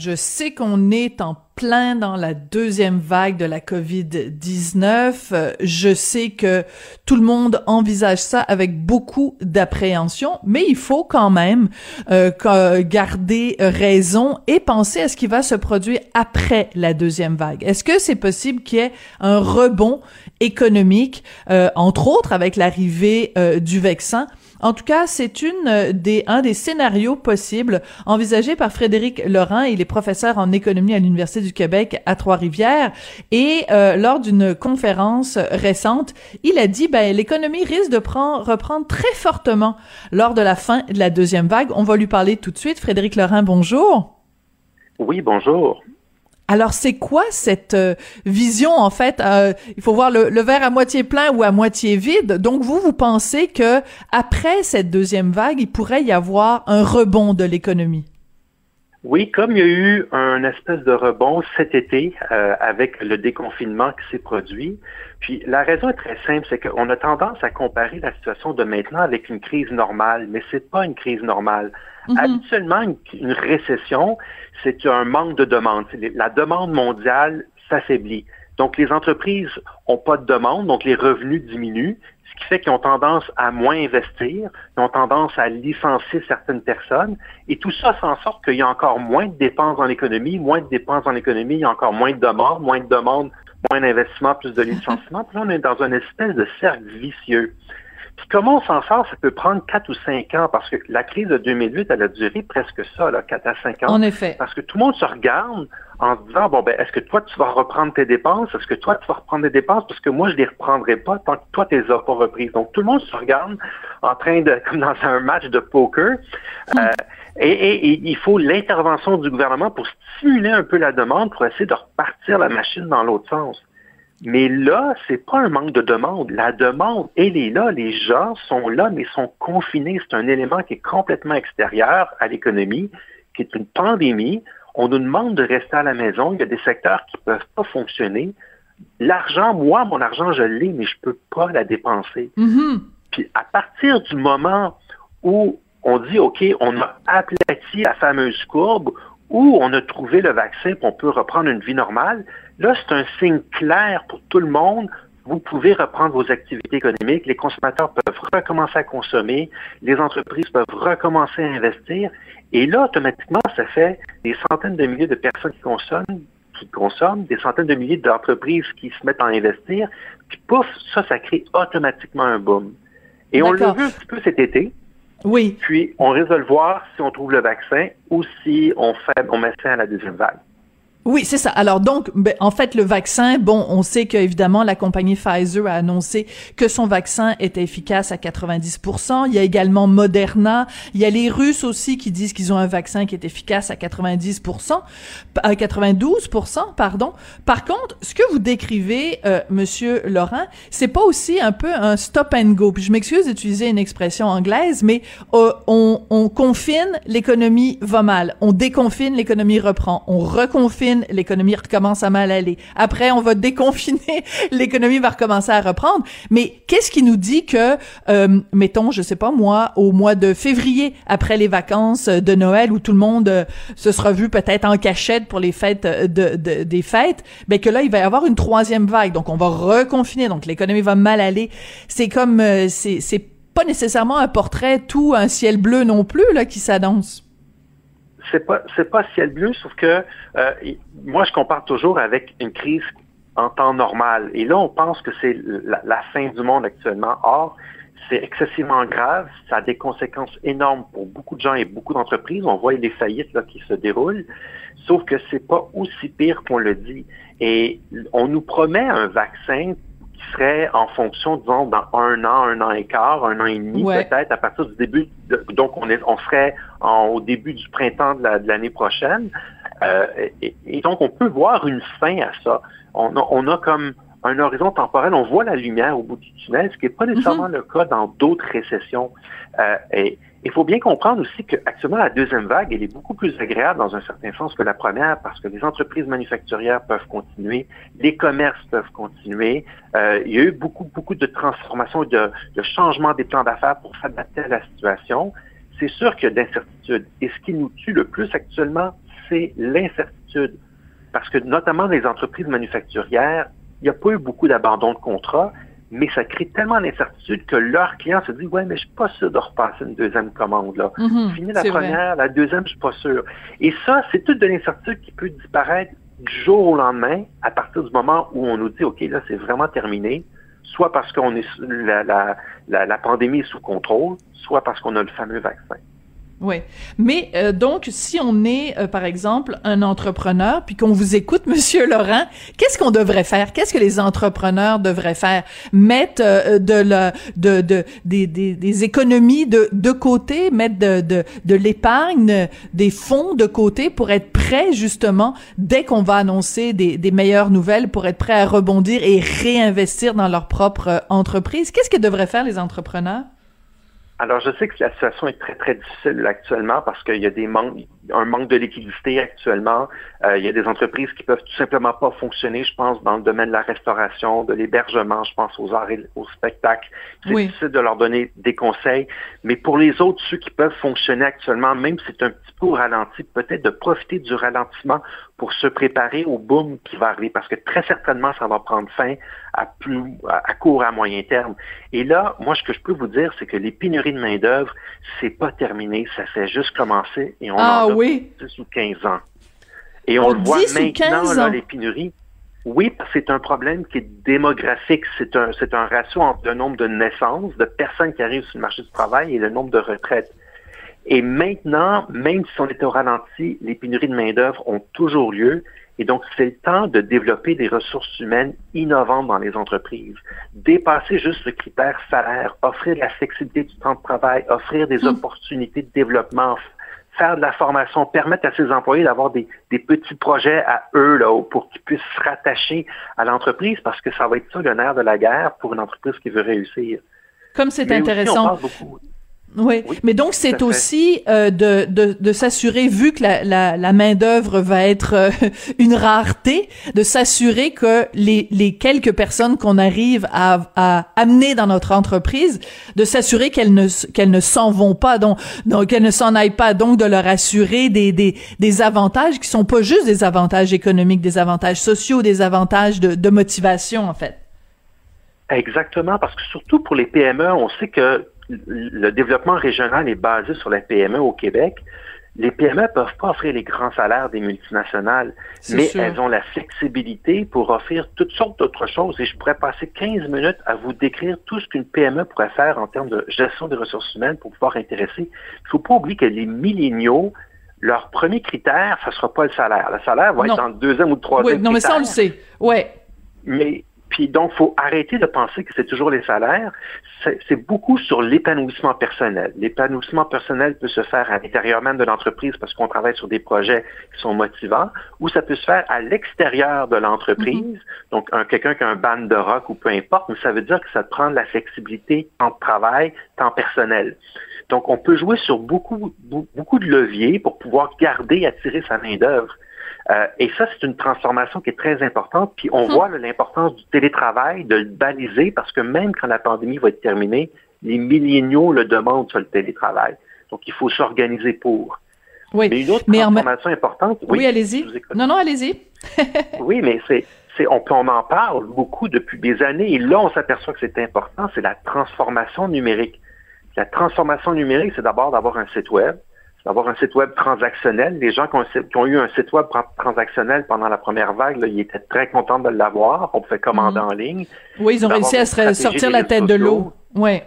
Je sais qu'on est en plein dans la deuxième vague de la COVID-19. Euh, Je sais que tout le monde envisage ça avec beaucoup d'appréhension, mais il faut quand même euh, garder raison et penser à ce qui va se produire après la deuxième vague. Est-ce que c'est possible qu'il y ait un rebond économique, euh, entre autres avec l'arrivée euh, du vaccin? En tout cas, c'est une euh, des un des scénarios possibles envisagés par Frédéric Laurent. Il est professeur en économie à l'Université du Québec à Trois-Rivières et euh, lors d'une conférence récente, il a dit ben l'économie risque de prendre, reprendre très fortement lors de la fin de la deuxième vague. On va lui parler tout de suite. Frédéric Laurent, bonjour. Oui, bonjour. Alors, c'est quoi cette euh, vision, en fait? euh, il faut voir le, le verre à moitié plein ou à moitié vide. Donc, vous, vous pensez que après cette deuxième vague, il pourrait y avoir un rebond de l'économie? Oui, comme il y a eu un espèce de rebond cet été euh, avec le déconfinement qui s'est produit, puis la raison est très simple, c'est qu'on a tendance à comparer la situation de maintenant avec une crise normale, mais c'est pas une crise normale. Mhm. Habituellement, une, une récession, c'est un manque de demande. La demande mondiale s'affaiblit. Donc, les entreprises ont pas de demande, donc les revenus diminuent, qui fait qu'ils ont tendance à moins investir, ils ont tendance à licencier certaines personnes, et tout ça fait en sorte qu'il y a encore moins de dépenses dans l'économie, moins de dépenses dans l'économie, il y a encore moins de demandes, moins de demandes, moins d'investissement, plus de licenciements. Puis là, on est dans une espèce de cercle vicieux. Puis comment on s'en sort, ça peut prendre 4 ou 5 ans, parce que la crise de 2008, elle a duré presque ça, là, 4 à 5 ans. En effet. Parce que tout le monde se regarde en se disant, bon, ben, est-ce que toi, tu vas reprendre tes dépenses? Est-ce que toi, tu vas reprendre tes dépenses? Parce que moi, je les reprendrai pas tant que toi, tu les as pas reprises. Donc, tout le monde se regarde en train de, comme dans un match de poker. Euh, et, et- et il faut l'intervention du gouvernement pour stimuler un peu la demande, pour essayer de repartir la machine dans l'autre sens. Mais là, c'est pas un manque de demande. La demande, elle est là. Les gens sont là, mais sont confinés. C'est un élément qui est complètement extérieur à l'économie, qui est une pandémie. On nous demande de rester à la maison. Il y a des secteurs qui peuvent pas fonctionner. L'argent, moi, mon argent, je l'ai, mais je peux pas la dépenser. Mhm. Puis à partir du moment où on dit, OK, on a aplati la fameuse courbe, où on a trouvé le vaccin, puis on peut reprendre une vie normale, là, c'est un signe clair pour tout le monde. Vous pouvez reprendre vos activités économiques, les consommateurs peuvent recommencer à consommer, les entreprises peuvent recommencer à investir, et là, automatiquement, ça fait des centaines de milliers de personnes qui consomment, qui consomment, des centaines de milliers d'entreprises qui se mettent à investir, puis pouf, ça, ça crée automatiquement un boom. Et on l'a vu un petit peu cet été, Oui. puis on risque de le voir si on trouve le vaccin ou si on fait, on met fin à la deuxième vague. Oui, c'est ça. Alors donc, ben, en fait, le vaccin, bon, on sait que évidemment la compagnie Pfizer a annoncé que son vaccin était efficace à 90%. Il y a également Moderna. Il y a les Russes aussi qui disent qu'ils ont un vaccin qui est efficace à 90%, à 92%, pardon. Par contre, ce que vous décrivez, euh, Monsieur Laurent, c'est pas aussi un peu un stop and go. Puis je m'excuse d'utiliser une expression anglaise, mais euh, on, on confine, l'économie va mal. On déconfine, l'économie reprend. On reconfine, l'économie recommence à mal aller. Après, on va déconfiner, l'économie va recommencer à reprendre. Mais qu'est-ce qui nous dit que, euh, mettons, je sais pas moi, au mois de février, après les vacances de Noël, où tout le monde euh, se sera vu peut-être en cachette pour les fêtes euh, de, de- des fêtes, ben que là, il va y avoir une troisième vague. Donc, on va reconfiner. Donc, l'économie va mal aller. C'est comme, euh, c'est, c'est pas nécessairement un portrait tout un ciel bleu non plus là qui s'annonce. C'est pas, c'est pas ciel bleu, sauf que euh, moi, je compare toujours avec une crise en temps normal. Et là, on pense que c'est la, la fin du monde actuellement. Or, c'est excessivement grave. Ça a des conséquences énormes pour beaucoup de gens et beaucoup d'entreprises. On voit les faillites là, qui se déroulent. Sauf que c'est pas aussi pire qu'on le dit. Et on nous promet un vaccin qui serait en fonction, disons, dans un an, un an et quart, un an et demi, Ouais. peut-être à partir du début. de- donc, on, est, on serait en- au début du printemps de la- de l'année prochaine. Euh, et, et donc, on peut voir une fin à ça. On a, on a comme un horizon temporel, on voit la lumière au bout du tunnel, ce qui n'est pas nécessairement le cas dans d'autres récessions. Euh, et, Il faut bien comprendre aussi qu'actuellement, la deuxième vague, elle est beaucoup plus agréable dans un certain sens que la première parce que les entreprises manufacturières peuvent continuer, les commerces peuvent continuer. Euh, il y a eu beaucoup, beaucoup de transformations, de, de changements des plans d'affaires pour s'adapter à la situation. C'est sûr qu'il y a d'incertitudes. Et ce qui nous tue le plus actuellement, c'est l'incertitude. Parce que notamment les entreprises manufacturières, il n'y a pas eu beaucoup d'abandon de contrats mais ça crée tellement d'incertitude que leur client se dit ouais mais je suis pas sûr de repasser une deuxième commande là. Mhm, Fini la première, la deuxième je suis pas sûr. Et ça c'est toute de l'incertitude qui peut disparaître du jour au lendemain à partir du moment où on nous dit ok là c'est vraiment terminé, soit parce qu'on la pandémie est sous contrôle, soit parce qu'on a le fameux vaccin. Oui. Mais euh, donc, si on est, euh, par exemple, un entrepreneur, puis qu'on vous écoute, Monsieur Laurent, qu'est-ce qu'on devrait faire? Qu'est-ce que les entrepreneurs devraient faire? Mettre euh, de la, de, de des, des, des, économies de, de côté, mettre de, de, de l'épargne, des fonds de côté pour être prêt justement dès qu'on va annoncer des, des meilleures nouvelles, pour être prêt à rebondir et réinvestir dans leur propre entreprise. Qu'est-ce que devraient faire les entrepreneurs? Alors, je sais que la situation est très, très difficile actuellement parce qu'il y a des manques, un manque de liquidité actuellement. Euh, il y a des entreprises qui peuvent tout simplement pas fonctionner, je pense, dans le domaine de la restauration, de l'hébergement, je pense aux arts et aux spectacles. C'est difficile de leur donner des conseils. Mais pour les autres, ceux qui peuvent fonctionner actuellement, même si c'est un petit peu ralenti, peut-être de profiter du ralentissement pour se préparer au boom qui va arriver, parce que très certainement, ça va prendre fin à plus à court à moyen terme. Et là, moi, ce que je peux vous dire, c'est que les pénuries de main-d'œuvre, c'est pas terminé, ça fait juste commencer et on ah, en a oui. 10 ou 15 ans. Et on, le voit maintenant, là, les pénuries. Oui, parce que c'est un problème qui est démographique. C'est un, c'est un ratio entre le nombre de naissances, de personnes qui arrivent sur le marché du travail et le nombre de retraites. Et maintenant, même si on est au ralenti, les pénuries de main-d'œuvre ont toujours lieu. Et donc, c'est le temps de développer des ressources humaines innovantes dans les entreprises. Dépasser juste le critère salaire, offrir de la flexibilité du temps de travail, offrir des hum. opportunités de développement, faire de la formation, permettre à ses employés d'avoir des, petits projets à eux là, pour qu'ils puissent se rattacher à l'entreprise parce que ça va être ça le nerf de la guerre pour une entreprise qui veut réussir. Comme c'est intéressant. Oui. mais donc c'est aussi euh, de, de, de s'assurer, vu que la, la, la main d'œuvre va être euh, une rareté, de s'assurer que les, les quelques personnes qu'on arrive à, à amener dans notre entreprise, de s'assurer qu'elles ne qu'elles ne s'en vont pas, donc, donc qu'elles ne s'en aillent pas, donc de leur assurer des, des, des avantages qui sont pas juste des avantages économiques, des avantages sociaux, des avantages de, de motivation en fait. Exactement, parce que surtout pour les PME, on sait que le développement régional est basé sur la PME au Québec. Les PME peuvent pas offrir les grands salaires des multinationales, mais elles ont la flexibilité pour offrir toutes sortes d'autres choses. Et je pourrais passer 15 minutes à vous décrire tout ce qu'une PME pourrait faire en termes de gestion des ressources humaines pour pouvoir intéresser. Il faut pas oublier que les milléniaux, leur premier critère, ce sera pas le salaire. Le salaire va être dans le deuxième ou le troisième. Oui, non, mais ça, on le sait. Ouais. Mais puis donc, faut arrêter de penser que c'est toujours les salaires. C'est beaucoup sur l'épanouissement personnel. L'épanouissement personnel peut se faire à l'intérieur même de l'entreprise parce qu'on travaille sur des projets qui sont motivants, ou ça peut se faire à l'extérieur de l'entreprise. Mm-hmm. Donc, un, quelqu'un qui a un band de rock ou peu importe, mais ça veut dire que ça te prend de la flexibilité, temps de travail, temps personnel. Donc, on peut jouer sur beaucoup, beaucoup de leviers pour pouvoir garder et attirer sa main-d'œuvre. Euh, et ça, c'est une transformation qui est très importante. Puis on hum. voit l'importance du télétravail, de le baliser, parce que même quand la pandémie va être terminée, les milléniaux le demandent sur le télétravail. Donc, il faut s'organiser pour. Oui. Mais une autre transformation importante. Oui, allez-y. Non, non, allez-y. oui, mais c'est, c'est, on, on en parle beaucoup depuis des années. Et là, on s'aperçoit que c'est important. C'est la transformation numérique. La transformation numérique, c'est d'abord d'avoir un site web, d'avoir un site web transactionnel. Les gens qui ont, eu un site web transactionnel pendant la première vague, ils étaient très contents de l'avoir. On pouvait commander mhm. en ligne. Oui, ils ont réussi à se sortir la tête de l'eau. Oui.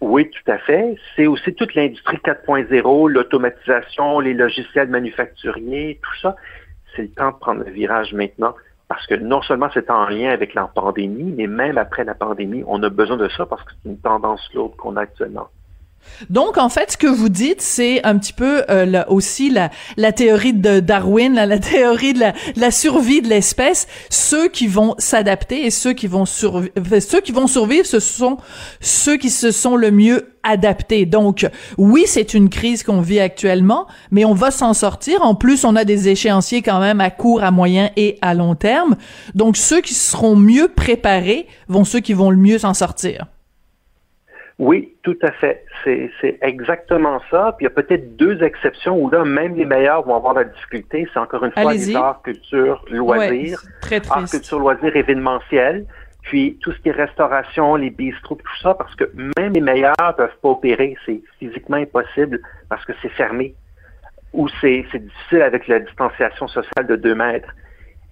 Oui, tout à fait. C'est aussi toute l'industrie 4.0, l'automatisation, les logiciels manufacturiers, tout ça. C'est le temps de prendre le virage maintenant parce que non seulement c'est en lien avec la pandémie, mais même après la pandémie, on a besoin de ça parce que c'est une tendance lourde qu'on a actuellement. Donc, en fait, ce que vous dites, c'est un petit peu euh, aussi la, la, théorie de Darwin, la, théorie de la, la survie de l'espèce. Ceux qui vont s'adapter et ceux qui vont survivre, ceux qui vont survivre, ce sont ceux qui se sont le mieux adaptés. Donc, oui, c'est une crise qu'on vit actuellement, mais on va s'en sortir. En plus, on a des échéanciers quand même à court, à moyen et à long terme. Donc, ceux qui seront mieux préparés vont ceux qui vont le mieux s'en sortir. Oui, tout à fait. C'est exactement ça. Puis il y a peut-être deux exceptions où là, même les meilleurs vont avoir la difficulté. C'est encore une fois les arts, culture, loisirs. très arts, culture, loisirs, événementiels. Puis tout ce qui est restauration, les bistrots, tout ça, parce que même les meilleurs peuvent pas opérer. C'est physiquement impossible parce que c'est fermé. Ou c'est difficile avec la distanciation sociale de deux mètres.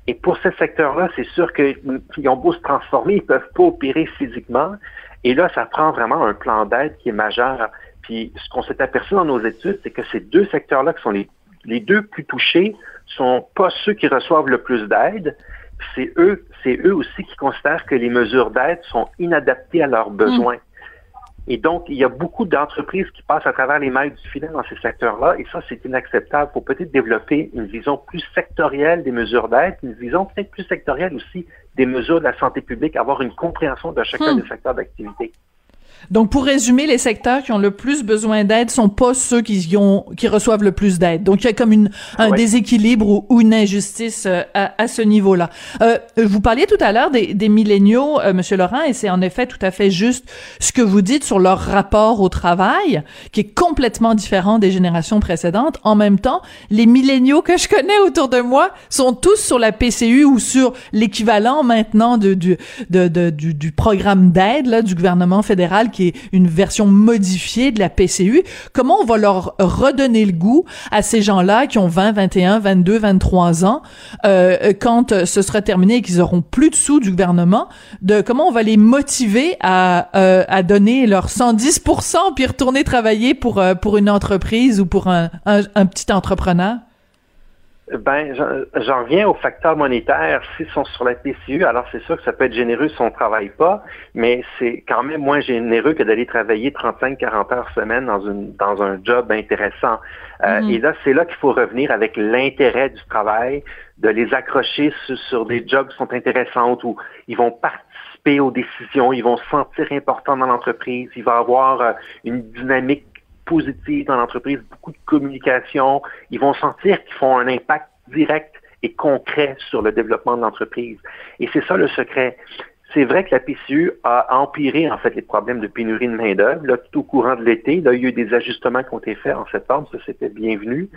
Et pour ces secteurs-là, c'est sûr qu'ils ont beau se transformer, ils peuvent pas opérer physiquement. Et là, ça prend vraiment un plan d'aide qui est majeur. Puis ce qu'on s'est aperçu dans nos études, c'est que ces deux secteurs-là qui sont les, les deux plus touchés sont pas ceux qui reçoivent le plus d'aide. C'est eux, c'est eux aussi qui considèrent que les mesures d'aide sont inadaptées à leurs besoins. Et donc, il y a beaucoup d'entreprises qui passent à travers les mailles du filet dans ces secteurs-là, et ça, c'est inacceptable. Il faut peut-être développer une vision plus sectorielle des mesures d'aide, une vision peut-être plus sectorielle aussi des mesures de la santé publique, avoir une compréhension de chacun hmm. des secteurs d'activité. Donc, pour résumer, les secteurs qui ont le plus besoin d'aide sont pas ceux qui ont qui reçoivent le plus d'aide. Donc, il y a comme une, un déséquilibre ou, une injustice euh, à, à, ce niveau-là. Euh, vous parliez tout à l'heure des, des milléniaux, euh, Monsieur Laurent, et c'est en effet tout à fait juste ce que vous dites sur leur rapport au travail, qui est complètement différent des générations précédentes. En même temps, les milléniaux que je connais autour de moi sont tous sur la PCU ou sur l'équivalent maintenant de, du, de, de, du, du programme d'aide là du gouvernement fédéral qui est une version modifiée de la PCU. Comment on va leur redonner le goût à ces gens-là qui ont 20, 21, 22, 23 ans euh, quand euh, ce sera terminé et qu'ils auront plus de sous du gouvernement, de comment on va les motiver à, euh, à donner leur 110% puis retourner travailler pour euh, pour une entreprise ou pour un, un, un petit entrepreneur? Ben, j'en reviens au facteur monétaire. S'ils sont sur la PCU, alors c'est sûr que ça peut être généreux si on ne travaille pas, mais c'est quand même moins généreux que d'aller travailler 35-40 heures semaine dans, une, dans un job intéressant. Euh, mm-hmm. Et là, c'est là qu'il faut revenir avec l'intérêt du travail, de les accrocher sur, des jobs qui sont intéressants où ils vont participer aux décisions, ils vont se sentir importants dans l'entreprise, il va avoir euh, une dynamique positive dans l'entreprise, beaucoup de communication. Ils vont sentir qu'ils font un impact direct et concret sur le développement de l'entreprise. Et c'est ça le secret. C'est vrai que la PCU a empiré en fait les problèmes de pénurie de main-d'œuvre. Là, tout au courant de l'été, là, il y a eu des ajustements qui ont été faits en septembre, ça c'était bienvenu.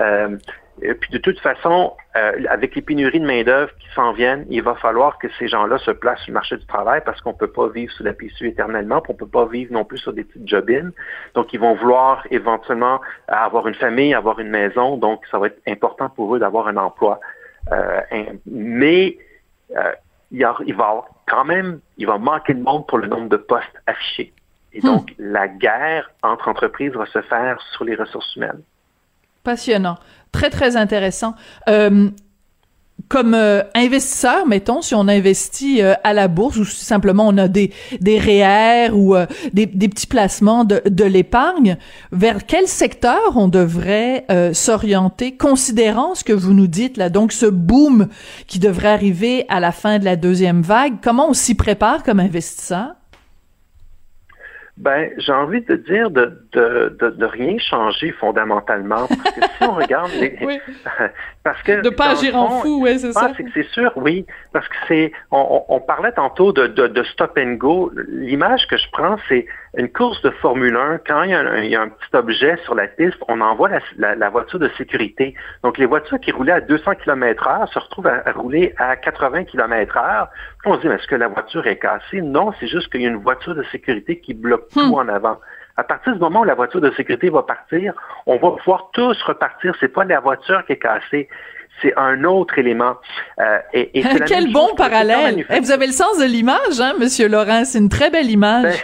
Euh, et puis de toute façon, euh, avec les pénuries de main-d'œuvre qui s'en viennent, il va falloir que ces gens-là se placent sur le marché du travail parce qu'on ne peut pas vivre sous la PCU éternellement, puis on ne peut pas vivre non plus sur des petites jobines. Donc, ils vont vouloir éventuellement avoir une famille, avoir une maison. Donc, ça va être important pour eux d'avoir un emploi. Euh, mais euh, il, va avoir quand même, il va manquer de monde pour le nombre de postes affichés. Et hmm. donc, la guerre entre entreprises va se faire sur les ressources humaines. Passionnant très très intéressant. Euh, comme euh, investisseur, mettons, si on investit euh, à la bourse ou si simplement on a des des REER ou des, des, petits placements de, de l'épargne, vers quel secteur on devrait s'orienter, considérant ce que vous nous dites là, donc ce boom qui devrait arriver à la fin de la deuxième vague, comment on s'y prépare comme investisseur? Ben, j'ai envie de dire de, de, de, de, rien changer fondamentalement. Parce que si on regarde les. parce que. De pas agir en fou, oui, c'est ça. C'est sûr, oui. Parce que c'est. On, on, parlait tantôt de, de, de stop and go. L'image que je prends, c'est une course de Formule 1, quand il y, a un, il y, a un, petit objet sur la piste, on envoie la, la, voiture de sécurité. Donc, les voitures qui roulaient à 200 km heure se retrouvent à, rouler à 80 km heure. Puis on se dit, est-ce que la voiture est cassée? Non, c'est juste qu'il y a une voiture de sécurité qui bloque tout hmm. en avant. À partir du moment où la voiture de sécurité va partir, on va pouvoir tous repartir. C'est pas la voiture qui est cassée, c'est un autre élément. Euh, et, et Quel bon parallèle! Eh, vous avez le sens de l'image, hein, Monsieur Laurent? C'est une très belle image.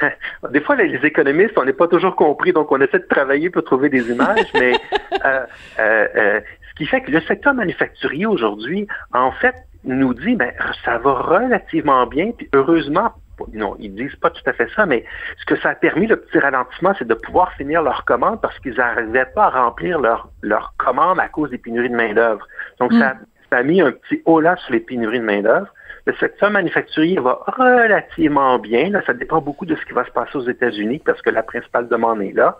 Ben, des fois, les, économistes, on n'est pas toujours compris, donc on essaie de travailler pour trouver des images, mais euh, euh, euh, ce qui fait que le secteur manufacturier aujourd'hui, en fait, nous dit, ben, ça va relativement bien, puis heureusement non, ils disent pas tout à fait ça, mais ce que ça a permis, le petit ralentissement, c'est de pouvoir finir leurs commandes parce qu'ils n'arrivaient pas à remplir leurs leur commandes à cause des pénuries de main-d'œuvre. Donc, mm. ça, ça, a mis un petit haut là sur les pénuries de main-d'œuvre. Le secteur manufacturier va relativement bien. Là, ça dépend beaucoup de ce qui va se passer aux États-Unis parce que la principale demande est là.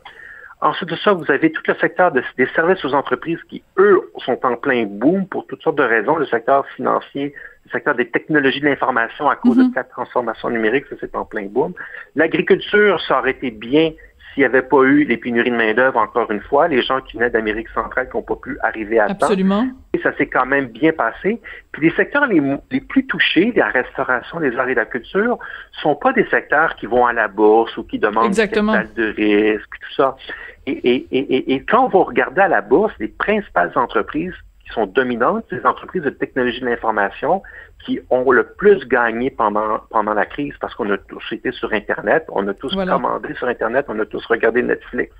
Ensuite de ça, vous avez tout le secteur des services aux entreprises qui, eux, sont en plein boom pour toutes sortes de raisons. Le secteur financier, le secteur des technologies de l'information à cause de la transformation numérique, ça c'est en plein boom. L'agriculture, ça aurait été bien s'il n'y avait pas eu les pénuries de main-d'œuvre, encore une fois, les gens qui venaient d'Amérique centrale qui n'ont pas pu arriver à temps. Absolument. Et ça s'est quand même bien passé. Puis les secteurs les, les plus touchés, la restauration, les arts et la culture, sont pas des secteurs qui vont à la bourse ou qui demandent Exactement. capital de risque, tout ça. Et, et, et, et quand vous regardez à la bourse, les principales entreprises qui sont dominantes, ces entreprises de technologie de l'information, qui ont le plus gagné pendant, pendant la crise parce qu'on a tous été sur Internet, on a tous commandé sur Internet, on a tous regardé Netflix.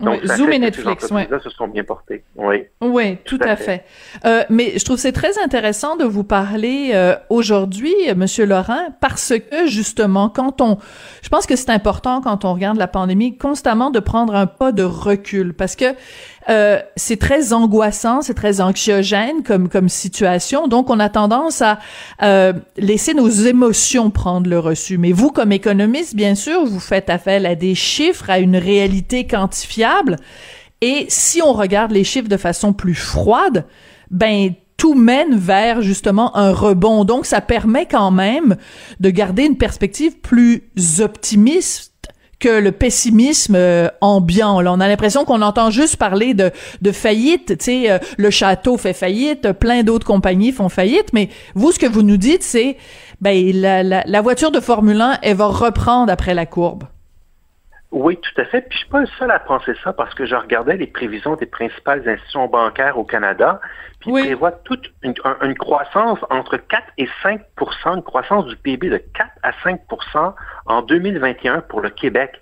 Donc, Zoom et Netflix, oui. se sont bien portés. Oui, oui tout, à, fait. Euh, mais je trouve c'est très intéressant de vous parler euh, aujourd'hui, Monsieur Laurent, parce que justement, quand on, je pense que c'est important quand on regarde la pandémie, constamment de prendre un pas de recul, parce que euh, c'est très angoissant, c'est très anxiogène comme comme situation. Donc, on a tendance à euh, laisser nos émotions prendre le reçu. Mais vous, comme économiste, bien sûr, vous faites appel à des chiffres, à une réalité quantifiable. Et si on regarde les chiffres de façon plus froide, ben tout mène vers justement un rebond. Donc, ça permet quand même de garder une perspective plus optimiste que le pessimisme euh, ambiant. Là, on a l'impression qu'on entend juste parler de, de faillite. Tu sais, euh, le château fait faillite, plein d'autres compagnies font faillite. Mais vous, ce que vous nous dites, c'est ben la, la, la voiture de Formule 1, elle va reprendre après la courbe. Oui, tout à fait. Puis je suis pas le seul à penser ça parce que je regardais les prévisions des principales institutions bancaires au Canada, puis ils prévoient toute une, une, croissance entre 4 et 5% une croissance du PIB de 4 à 5% en 2021 pour le Québec.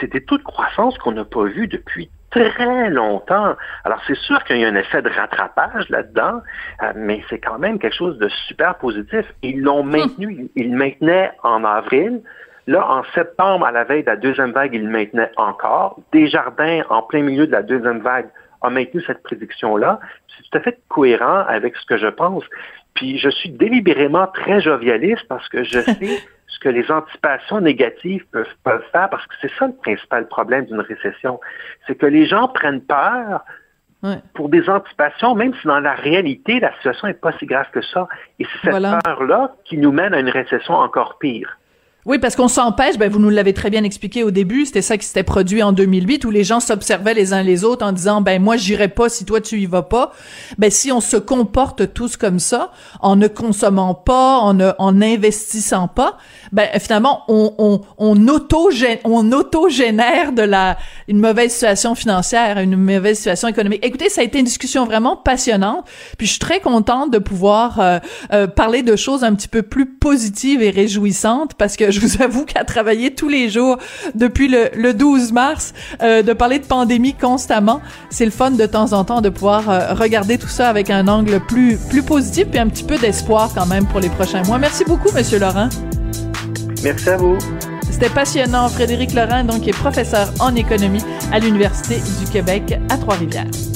C'était toute croissance qu'on n'a pas vue depuis très longtemps. Alors c'est sûr qu'il y a un effet de rattrapage là-dedans, euh, mais c'est quand même quelque chose de super positif. Ils l'ont hmm. maintenu, ils le maintenaient en avril. Là, en septembre, à la veille de la deuxième vague, il le maintenait encore. Desjardins, en plein milieu de la deuxième vague, a maintenu cette prédiction-là. C'est tout à fait cohérent avec ce que je pense. Puis je suis délibérément très jovialiste parce que je sais ce que les anticipations négatives peuvent, peuvent faire, parce que c'est ça le principal problème d'une récession. C'est que les gens prennent peur pour des anticipations, même si dans la réalité, la situation n'est pas si grave que ça. Et c'est cette peur-là qui nous mène à une récession encore pire. Oui, parce qu'on s'empêche, ben vous nous l'avez très bien expliqué au début, c'était ça qui s'était produit en 2008 où les gens s'observaient les uns les autres en disant ben moi j'irai pas si toi tu y vas pas. Ben si on se comporte tous comme ça, en ne consommant pas, en ne en investissant pas, ben finalement on on on auto on auto génère de la une mauvaise situation financière, une mauvaise situation économique. Écoutez, ça a été une discussion vraiment passionnante, puis je suis très contente de pouvoir euh, euh, parler de choses un petit peu plus positives et réjouissantes parce que je vous avoue qu'à travailler tous les jours depuis le, le 12 mars, euh, de parler de pandémie constamment, c'est le fun de temps en temps de pouvoir euh, regarder tout ça avec un angle plus, plus positif et un petit peu d'espoir quand même pour les prochains mois. Merci beaucoup, Monsieur Laurent. Merci à vous. C'était passionnant. Frédéric Laurent, donc, est professeur en économie à l'Université du Québec à Trois-Rivières.